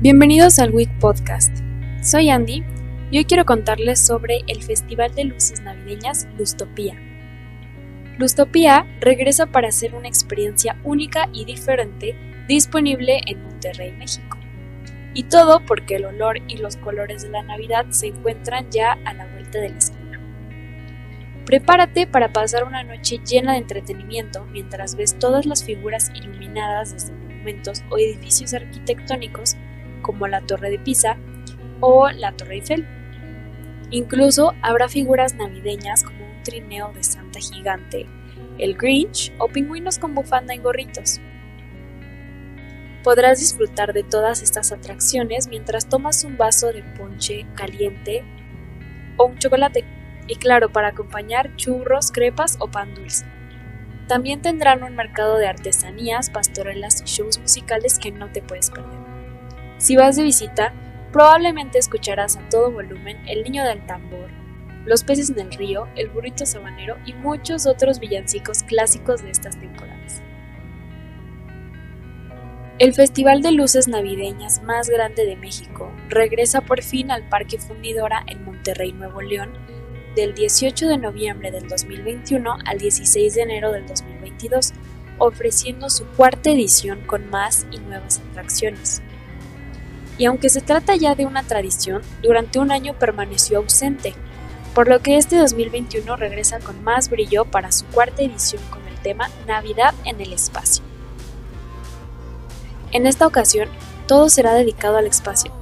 Bienvenidos al WIC Podcast. Soy Andy y hoy quiero contarles sobre el Festival de Luces Navideñas Lustopía. Lustopía regresa para ser una experiencia única y diferente disponible en Monterrey, México. Y todo porque el olor y los colores de la Navidad se encuentran ya a la vuelta de la esquina. Prepárate para pasar una noche llena de entretenimiento mientras ves todas las figuras iluminadas desde monumentos o edificios arquitectónicos como la Torre de Pisa o la Torre Eiffel. Incluso habrá figuras navideñas como un trineo de Santa gigante, el Grinch o pingüinos con bufanda y gorritos. Podrás disfrutar de todas estas atracciones mientras tomas un vaso de ponche caliente o un chocolate, y claro, para acompañar churros, crepas o pan dulce. También tendrán un mercado de artesanías, pastorelas y shows musicales que no te puedes perder. Si vas de visita, probablemente escucharás a todo volumen El Niño del Tambor, Los peces en el río, El burrito sabanero y muchos otros villancicos clásicos de estas temporadas. El Festival de Luces Navideñas más grande de México regresa por fin al Parque Fundidora en Monterrey, Nuevo León, del 18 de noviembre del 2021 al 16 de enero del 2022, ofreciendo su cuarta edición con más y nuevas atracciones y aunque se trata ya de una tradición, durante un año permaneció ausente, por lo que este 2021 regresa con más brillo para su cuarta edición con el tema Navidad en el espacio. En esta ocasión, todo será dedicado al espacio.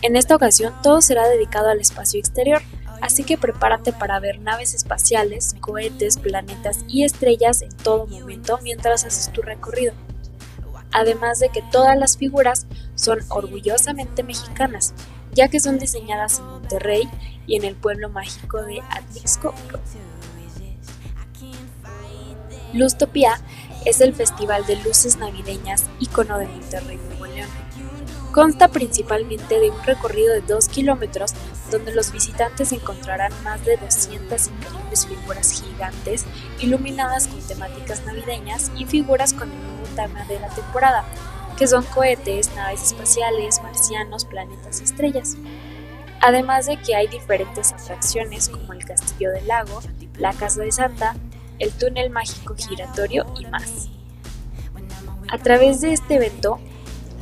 En esta ocasión, todo será dedicado al espacio exterior, así que prepárate para ver naves espaciales, cohetes, planetas y estrellas en todo momento mientras haces tu recorrido además de que todas las figuras son orgullosamente mexicanas, ya que son diseñadas en Monterrey y en el pueblo mágico de Atlixco. Lustopía es el festival de luces navideñas icono de Monterrey, Nuevo León. Consta principalmente de un recorrido de 2 kilómetros donde los visitantes encontrarán más de 200 increíbles figuras gigantes iluminadas con temáticas navideñas y figuras con el tema de la temporada, que son cohetes, naves espaciales, marcianos, planetas y estrellas. Además de que hay diferentes atracciones como el Castillo del Lago, la Casa de Santa, el túnel mágico giratorio y más. A través de este evento,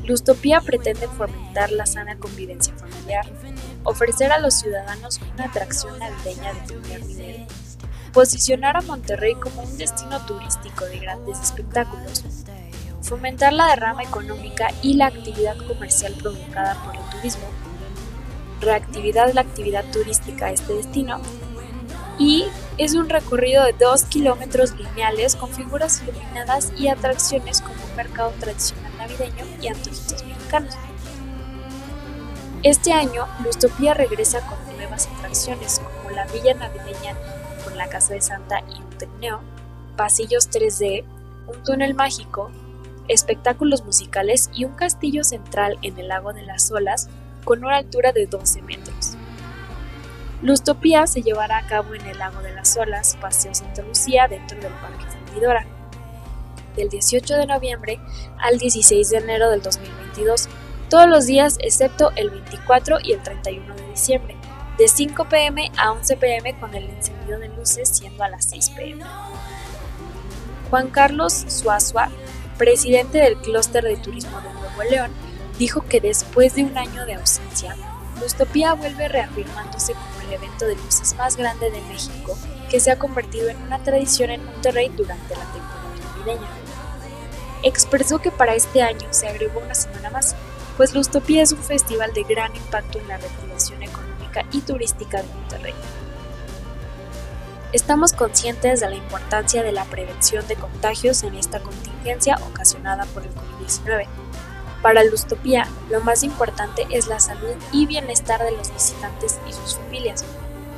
Lustopía pretende fomentar la sana convivencia familiar, ofrecer a los ciudadanos una atracción navideña de primer nivel, posicionar a Monterrey como un destino turístico de grandes espectáculos, fomentar la derrama económica y la actividad comercial provocada por el turismo, reactividad la actividad turística a este destino y es un recorrido de 2 kilómetros lineales con figuras iluminadas y atracciones como un mercado tradicional navideño y antojitos mexicanos. Este año, Lustopía regresa con nuevas atracciones como la Villa Navideña con la Casa de Santa y un trineo, pasillos 3D, un túnel mágico, espectáculos musicales y un castillo central en el lago de las olas con una altura de 12 metros. Lustopía se llevará a cabo en el lago de las olas, Paseo Santa Lucía, dentro del Parque Fundidora, del 18 de noviembre al 16 de enero del 2022, todos los días excepto el 24 y el 31 de diciembre, de 5 pm a 11 pm con el encendido de luces siendo a las 6 pm. Juan Carlos Suazua, presidente del Clúster de Turismo de Nuevo León, dijo que después de un año de ausencia, Lustopía vuelve reafirmándose como el evento de luces más grande de México, que se ha convertido en una tradición en Monterrey durante la temporada navideña. Expresó que para este año se agregó una semana más, pues Lustopía es un festival de gran impacto en la reactivación económica y turística de Monterrey. Estamos conscientes de la importancia de la prevención de contagios en esta contingencia ocasionada por el COVID-19. Para Lustopía, lo más importante es la salud y bienestar de los visitantes y sus familias.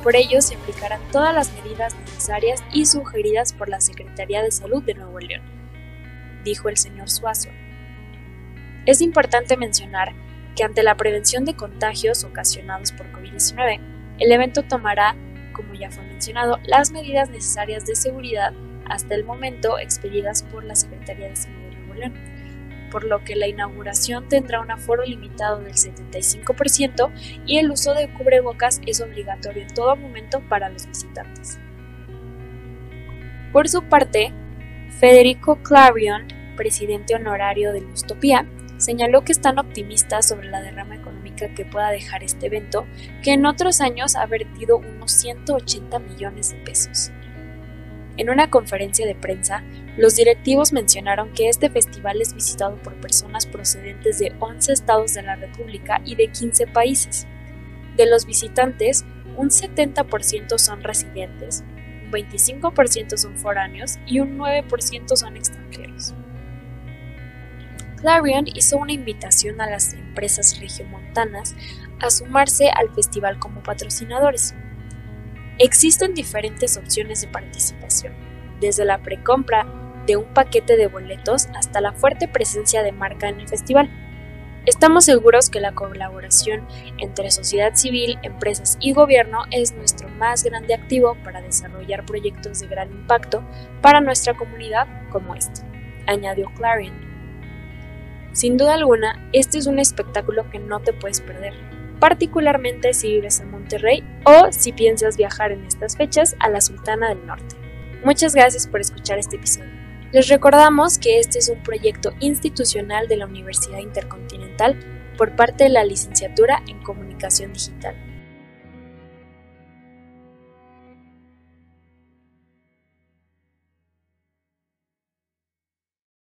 Por ello, se aplicarán todas las medidas necesarias y sugeridas por la Secretaría de Salud de Nuevo León, dijo el señor Suazo. Es importante mencionar que ante la prevención de contagios ocasionados por COVID-19, el evento tomará, como ya fue mencionado, las medidas necesarias de seguridad hasta el momento expedidas por la Secretaría de Salud de Nuevo León por lo que la inauguración tendrá un aforo limitado del 75% y el uso de cubrebocas es obligatorio en todo momento para los visitantes. Por su parte, Federico Clarion, presidente honorario de Lustopía, señaló que están optimistas sobre la derrama económica que pueda dejar este evento, que en otros años ha vertido unos 180 millones de pesos. En una conferencia de prensa, los directivos mencionaron que este festival es visitado por personas procedentes de 11 estados de la República y de 15 países. De los visitantes, un 70% son residentes, un 25% son foráneos y un 9% son extranjeros. Clarion hizo una invitación a las empresas regiomontanas a sumarse al festival como patrocinadores. Existen diferentes opciones de participación, desde la precompra de un paquete de boletos hasta la fuerte presencia de marca en el festival. Estamos seguros que la colaboración entre sociedad civil, empresas y gobierno es nuestro más grande activo para desarrollar proyectos de gran impacto para nuestra comunidad como este, añadió Clarion. Sin duda alguna, este es un espectáculo que no te puedes perder, particularmente si vives en Monterrey o si piensas viajar en estas fechas a la Sultana del Norte. Muchas gracias por escuchar este episodio. Les recordamos que este es un proyecto institucional de la Universidad Intercontinental por parte de la Licenciatura en Comunicación Digital.